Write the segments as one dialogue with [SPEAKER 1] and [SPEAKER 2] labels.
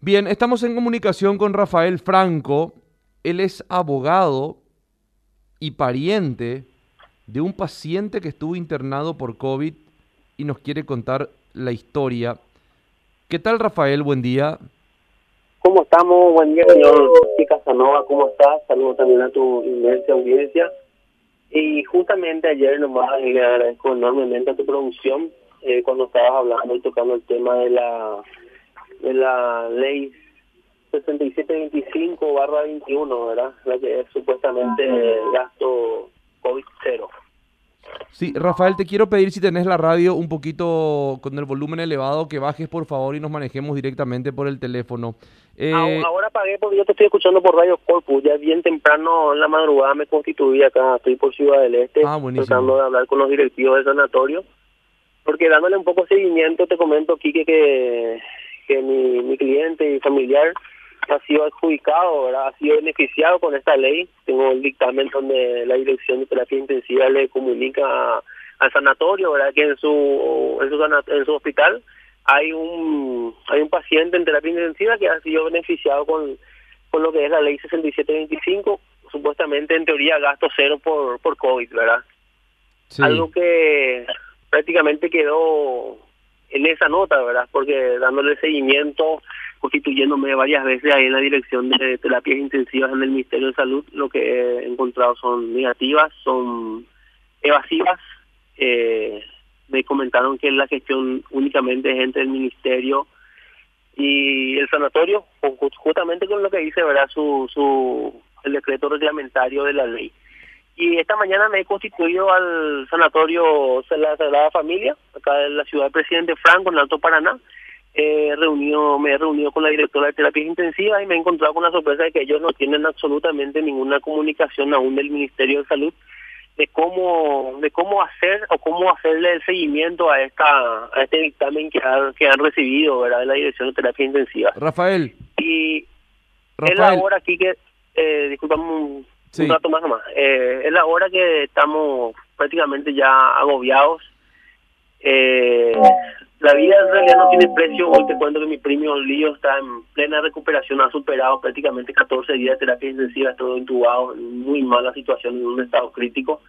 [SPEAKER 1] Bien, estamos en comunicación con Rafael Franco. Él es abogado y pariente de un paciente que estuvo internado por COVID y nos quiere contar la historia. ¿Qué tal, Rafael? Buen día.
[SPEAKER 2] ¿Cómo estamos? Buen día, señor Casanova. ¿Cómo estás? Saludos también a tu inmensa audiencia. Y justamente ayer nomás le agradezco enormemente a tu producción eh, cuando estabas hablando y tocando el tema de la de la ley 6725 barra 21, ¿verdad? La que es supuestamente gasto COVID cero.
[SPEAKER 1] Sí, Rafael, te quiero pedir si tenés la radio un poquito con el volumen elevado, que bajes por favor y nos manejemos directamente por el teléfono.
[SPEAKER 2] Eh... Ahora pagué porque yo te estoy escuchando por Radio Corpus, ya bien temprano en la madrugada me constituí acá, estoy por Ciudad del Este, ah, tratando de hablar con los directivos del sanatorio, porque dándole un poco de seguimiento te comento, Kike, que, que mi, mi cliente y familiar ha sido adjudicado, ¿verdad? ha sido beneficiado con esta ley. Tengo el dictamen donde la Dirección de Terapia Intensiva le comunica al sanatorio, ¿verdad? que en su, en su, en su hospital hay un hay un paciente en terapia intensiva que ha sido beneficiado con, con lo que es la ley 6725, supuestamente en teoría gasto cero por, por COVID, ¿verdad? Algo que prácticamente quedó en esa nota, ¿verdad? Porque dándole seguimiento constituyéndome varias veces ahí en la dirección de terapias intensivas en el Ministerio de Salud, lo que he encontrado son negativas, son evasivas. Eh, me comentaron que la gestión únicamente es entre el Ministerio y el sanatorio, justamente con lo que dice verdad su, su el decreto reglamentario de la ley. Y esta mañana me he constituido al sanatorio de la Sagrada Familia, acá en la ciudad del presidente Franco, en Alto Paraná, he reunido, me he reunido con la directora de terapia intensiva y me he encontrado con la sorpresa de que ellos no tienen absolutamente ninguna comunicación aún del Ministerio de Salud de cómo de cómo hacer o cómo hacerle el seguimiento a esta a este dictamen que han, que han recibido verdad de la dirección de terapia intensiva.
[SPEAKER 1] Rafael.
[SPEAKER 2] Y es la hora aquí que eh, disculpame un, rato más nomás eh, es la hora que estamos prácticamente ya agobiados eh, la vida en realidad no tiene precio. Hoy te cuento que mi primo Lío está en plena recuperación, ha superado prácticamente 14 días de terapia intensiva, todo intubado, en muy mala situación, en un estado crítico.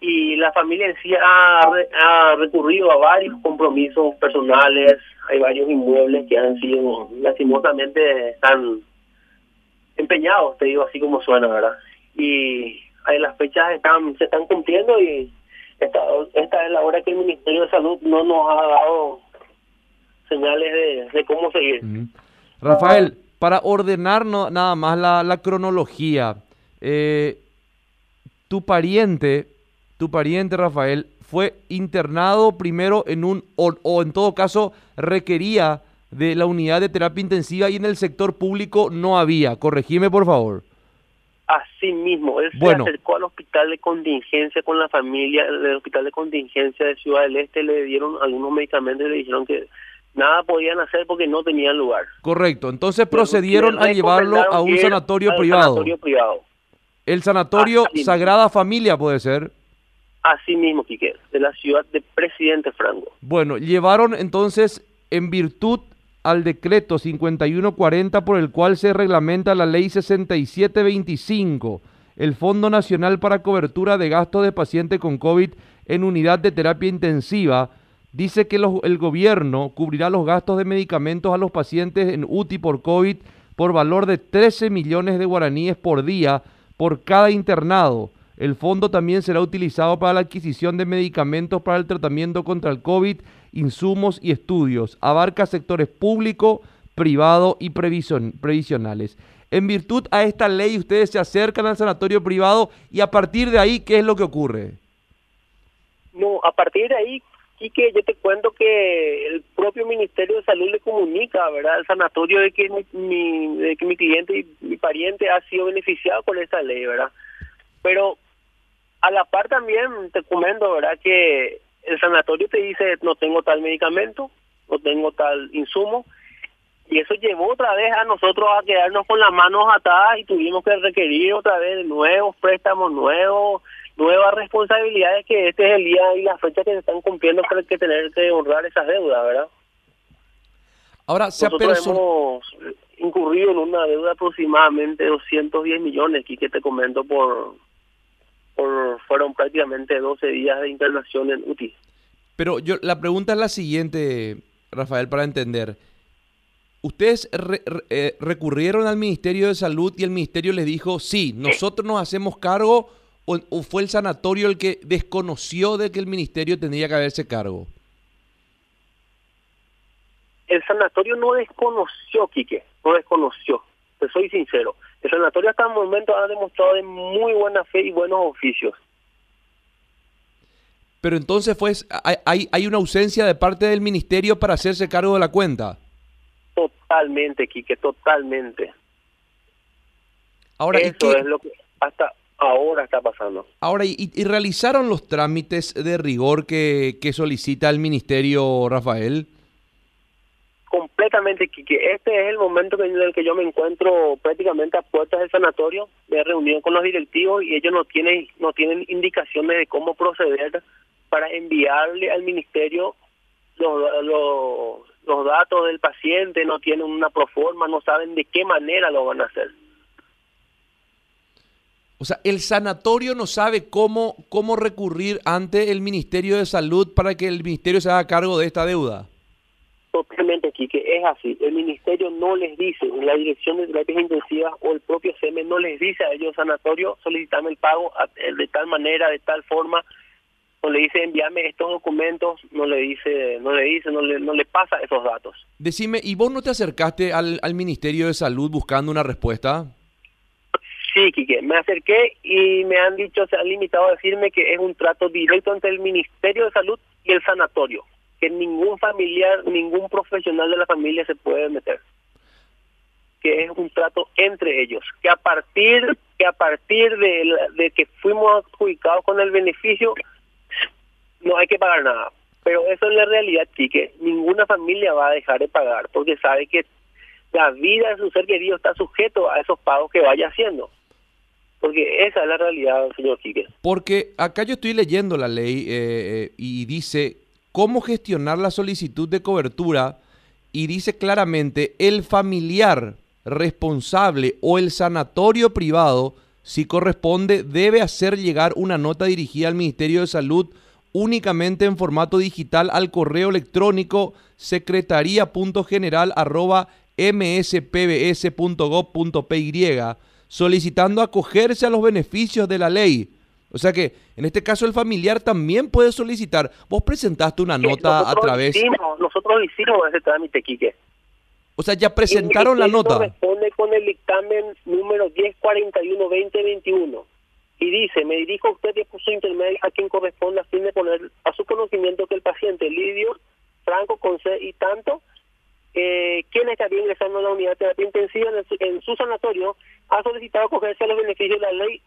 [SPEAKER 2] Y la familia en sí ha, ha recurrido a varios compromisos personales, hay varios inmuebles que han sido, lastimosamente, están empeñados, te digo así como suena, ¿verdad? Y ahí las fechas están se están cumpliendo y esta, es la hora que el Ministerio de Salud no nos ha dado señales de, cómo seguir.
[SPEAKER 1] Rafael, para ordenar nada más la, cronología, eh, tu pariente, tu pariente Rafael, fue internado primero en un, o en todo caso requería de la unidad de terapia intensiva y en el sector público no había. Corregime, por favor.
[SPEAKER 2] Así mismo, él se acercó al hospital de contingencia con la familia, del hospital de contingencia de Ciudad del Este, le dieron algunos medicamentos y le dijeron que nada podían hacer porque no tenían lugar.
[SPEAKER 1] Correcto, entonces procedieron a llevarlo a un sanatorio privado. El sanatorio Sagrada Familia puede ser.
[SPEAKER 2] Así mismo, Quique, de la ciudad de Presidente Franco.
[SPEAKER 1] Bueno, llevaron entonces en virtud al decreto 5140 por el cual se reglamenta la ley 6725, el Fondo Nacional para Cobertura de Gastos de Paciente con COVID en unidad de terapia intensiva, dice que el gobierno cubrirá los gastos de medicamentos a los pacientes en UTI por COVID por valor de 13 millones de guaraníes por día por cada internado. El fondo también será utilizado para la adquisición de medicamentos para el tratamiento contra el COVID insumos y estudios. Abarca sectores público, privado y previsionales. En virtud a esta ley, ustedes se acercan al sanatorio privado y a partir de ahí, ¿qué es lo que ocurre?
[SPEAKER 2] No, a partir de ahí, que yo te cuento que el propio Ministerio de Salud le comunica, ¿verdad?, al sanatorio de que mi, de que mi cliente y mi pariente ha sido beneficiado con esta ley, ¿verdad? Pero a la par también te comento, ¿verdad?, que el sanatorio te dice no tengo tal medicamento, no tengo tal insumo, y eso llevó otra vez a nosotros a quedarnos con las manos atadas y tuvimos que requerir otra vez nuevos préstamos, nuevos, nuevas responsabilidades que este es el día y la fecha que se están cumpliendo para que tener que honrar esas deudas, ¿verdad?
[SPEAKER 1] Ahora, se
[SPEAKER 2] Nosotros hemos incurrido en una deuda de aproximadamente 210 millones, aquí que te comento por, por fueron prácticamente 12 días de internación en UTI.
[SPEAKER 1] Pero yo la pregunta es la siguiente, Rafael, para entender. ¿Ustedes eh, recurrieron al Ministerio de Salud y el Ministerio les dijo, sí, nosotros nos hacemos cargo o, fue el sanatorio el que desconoció de que el Ministerio tendría que haberse cargo?
[SPEAKER 2] El sanatorio no desconoció, Quique, no desconoció, te soy sincero. El sanatorio hasta el momento ha demostrado de muy buena fe y buenos oficios.
[SPEAKER 1] Pero entonces, pues, hay, hay una ausencia de parte del ministerio para hacerse cargo de la cuenta.
[SPEAKER 2] Totalmente, Quique, totalmente. Ahora, Eso es lo que hasta ahora está pasando.
[SPEAKER 1] Ahora, ¿y, realizaron los trámites de rigor que, que solicita el ministerio, Rafael?
[SPEAKER 2] Completamente, Quique. Este es el momento en el que yo me encuentro prácticamente a puertas del sanatorio. Me he reunido con los directivos y ellos no tienen, no tienen indicaciones de cómo proceder para enviarle al ministerio los, los, datos del paciente, no tienen una proforma, no saben de qué manera lo van a hacer.
[SPEAKER 1] O sea, el sanatorio no sabe cómo, cómo recurrir ante el Ministerio de Salud para que el ministerio se haga cargo de esta deuda.
[SPEAKER 2] Totalmente, que es así. El ministerio no les dice, la dirección de terapias intensivas o el propio CEME no les dice a ellos sanatorio solicitarme el pago de tal manera, de tal forma, o le dice envíame estos documentos, no le dice, no le dice, no le, no le pasa esos datos.
[SPEAKER 1] Decime, ¿y vos no te acercaste al, al Ministerio de Salud buscando una respuesta?
[SPEAKER 2] Sí, Quique, me acerqué y me han dicho, se han limitado a decirme que es un trato directo entre el Ministerio de Salud y el sanatorio, que ningún familiar, ningún profesional de la familia se puede meter, que es un trato entre ellos, que a partir que a partir de, de que fuimos adjudicados con el beneficio no hay que pagar nada. Pero eso es la realidad, que ninguna familia va a dejar de pagar porque sabe que la vida de su ser querido está sujeto a esos pagos que vaya haciendo. Porque esa es la realidad, señor Quique.
[SPEAKER 1] Porque acá yo estoy leyendo la ley eh, eh, y dice cómo gestionar la solicitud de cobertura y dice claramente el familiar responsable o el sanatorio privado, si corresponde, debe hacer llegar una nota dirigida al Ministerio de Salud únicamente en formato digital al correo electrónico secretaría.general@mspbs.gov.py solicitando acogerse a los beneficios de la ley. O sea que en este caso el familiar también puede solicitar. Vos presentaste una nota a través.
[SPEAKER 2] Hicimos, nosotros hicimos ese trámite, Quique.
[SPEAKER 1] O sea, ya presentaron la nota.
[SPEAKER 2] Corresponde con el dictamen número 1041-2021 y dice, me dirijo a usted y puso intermedio a quien corresponde a fin de poner a su conocimiento que el paciente Lidio Franco con C y tanto, eh, quien estaría ingresando a la unidad de terapia intensiva en, su, sanatorio, ha solicitado acogerse a los beneficios de la ley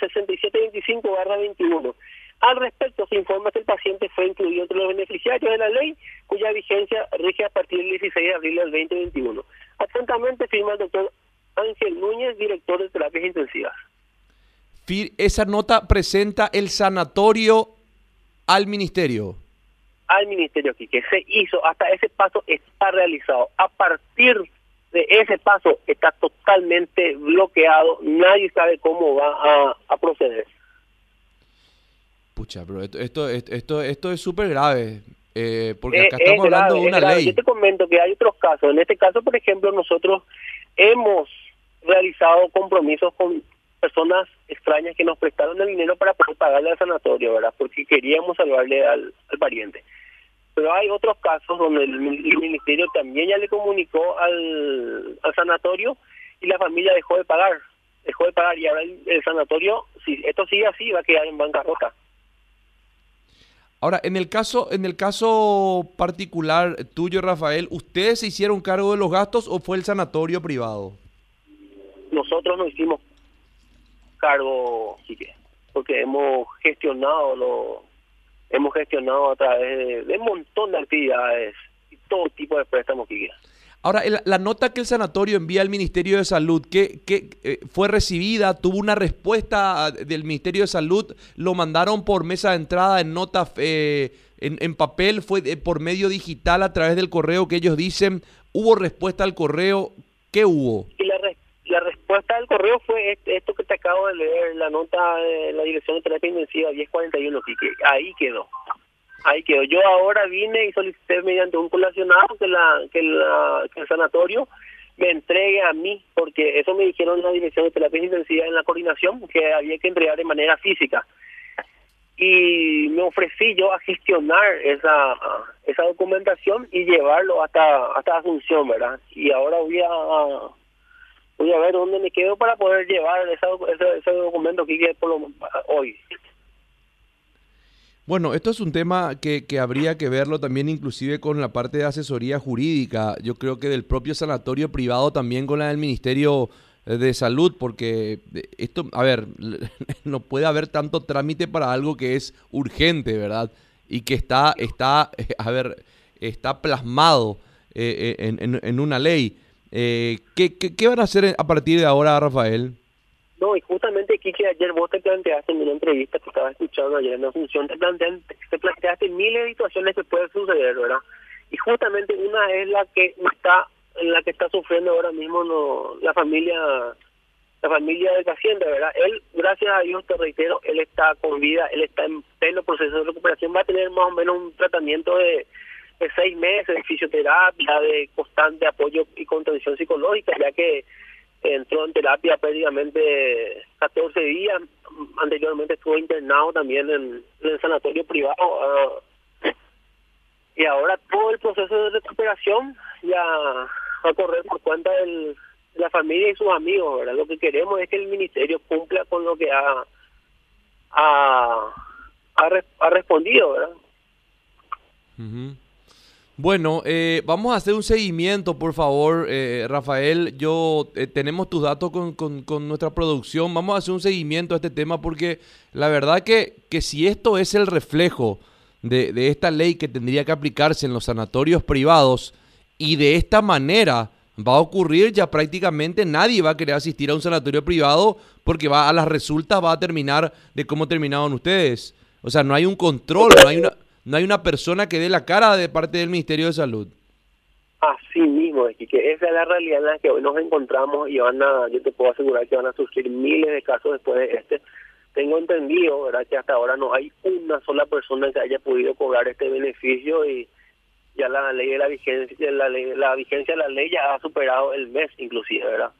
[SPEAKER 2] 6725-21. Al respecto, se informa que el paciente fue incluido entre los beneficiarios de la ley, cuya vigencia rige a partir del 16 de abril del 2021. Atentamente firma el doctor Ángel Núñez, director de terapias intensivas
[SPEAKER 1] esa nota presenta el sanatorio al ministerio.
[SPEAKER 2] Al ministerio, que se hizo, hasta ese paso está realizado. A partir de ese paso está totalmente bloqueado, nadie sabe cómo va a, proceder.
[SPEAKER 1] Pucha, pero esto, esto, esto, es súper grave, eh, porque acá estamos hablando de una ley.
[SPEAKER 2] Yo te comento que hay otros casos. En este caso, por ejemplo, nosotros hemos realizado compromisos con personas extrañas que nos prestaron el dinero para poder pagarle al sanatorio, ¿verdad? Porque queríamos salvarle al, pariente. Pero hay otros casos donde el, ministerio también ya le comunicó al, sanatorio y la familia dejó de pagar, dejó de pagar y ahora el, sanatorio, si esto sigue así, va a quedar en bancarrota.
[SPEAKER 1] Ahora, en el caso, en el caso particular tuyo, Rafael, ¿ustedes se hicieron cargo de los gastos o fue el sanatorio privado?
[SPEAKER 2] Nosotros nos hicimos cargo, porque hemos gestionado lo hemos gestionado a través de, un montón de actividades y todo tipo de préstamos que
[SPEAKER 1] Ahora, la, nota que el sanatorio envía al Ministerio de Salud, que, que eh, fue recibida, tuvo una respuesta ah, del Ministerio de Salud, lo mandaron por mesa de entrada en nota eh, en, en, papel, fue por medio digital a través del correo que ellos dicen, ¿Hubo respuesta al correo? ¿Qué hubo?
[SPEAKER 2] Y respuesta del correo fue esto que te acabo de leer, la nota de la Dirección de Terapia Intensiva 1041, que ahí quedó. Ahí quedó. Yo ahora vine y solicité mediante un colacionado que, la, que, la, el sanatorio me entregue a mí, porque eso me dijeron la Dirección de Terapia Intensiva en la coordinación, que había que entregar de manera física y me ofrecí yo a gestionar esa esa documentación y llevarlo hasta hasta Asunción, ¿verdad? Y ahora voy a voy a ver dónde me quedo para poder llevar ese, ese, aquí que por lo, hoy.
[SPEAKER 1] Bueno, esto es un tema que, que habría que verlo también inclusive con la parte de asesoría jurídica. Yo creo que del propio sanatorio privado también con la del Ministerio de salud, porque esto, a ver, no puede haber tanto trámite para algo que es urgente, ¿verdad? Y que está, está a ver, está plasmado eh, eh, en, en, una ley. Eh, ¿qué, qué, van a hacer a partir de ahora, Rafael?
[SPEAKER 2] No, y justamente que ayer vos te planteaste en una entrevista que estaba escuchando ayer en la función, te, planteaste, te planteaste miles de situaciones que pueden suceder, ¿verdad? Y justamente una es la que está la que está sufriendo ahora mismo no, la familia la familia de Hacienda, ¿verdad? Él, gracias a Dios, te reitero, él está con vida, él está en pleno proceso de recuperación, va a tener más o menos un tratamiento de, de seis meses de fisioterapia, de constante apoyo y contención psicológica, ya que entró en terapia prácticamente 14 días, anteriormente estuvo internado también en, el sanatorio privado, ah, y ahora todo el proceso de recuperación ya va a correr por cuenta de la familia y sus amigos, ¿verdad? Lo que queremos es que el ministerio cumpla con lo que ha, ha, ha, respondido, ¿verdad?
[SPEAKER 1] Bueno, eh, vamos a hacer un seguimiento, por favor, eh, Rafael. Yo eh, tenemos tus datos con, con, con, nuestra producción. Vamos a hacer un seguimiento a este tema porque la verdad que, que si esto es el reflejo de, de esta ley que tendría que aplicarse en los sanatorios privados, y de esta manera va a ocurrir, ya prácticamente nadie va a querer asistir a un sanatorio privado porque va a las resultas va a terminar de cómo terminaron ustedes. O sea, no hay un control, no hay una, no hay una persona que dé la cara de parte del Ministerio de Salud.
[SPEAKER 2] Así mismo, es que esa es la realidad en la que hoy nos encontramos y van a, yo te puedo asegurar que van a surgir miles de casos después de este. Tengo entendido, ¿verdad? Que hasta ahora no hay una sola persona que haya podido cobrar este beneficio y ya la ley de la vigencia, la, la vigencia de la ley ya ha superado el mes inclusive, ¿verdad?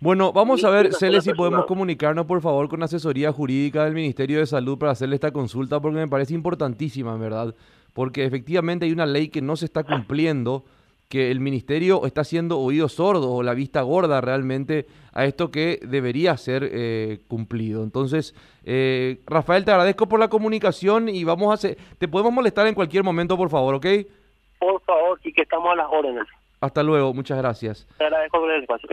[SPEAKER 1] Bueno, vamos a ver, Cele, si podemos comunicarnos, por favor, con la asesoría jurídica del Ministerio de Salud para hacerle esta consulta, porque me parece importantísima, ¿verdad? Porque efectivamente hay una ley que no se está cumpliendo que el ministerio está haciendo oídos sordos o la vista gorda realmente a esto que debería ser eh, cumplido. Entonces, eh, Rafael, te agradezco por la comunicación y vamos a hacer, te podemos molestar en cualquier momento, por favor, ¿ok?
[SPEAKER 2] Por favor, y que estamos a las órdenes.
[SPEAKER 1] Hasta luego, muchas gracias.
[SPEAKER 2] Te agradezco por el espacio.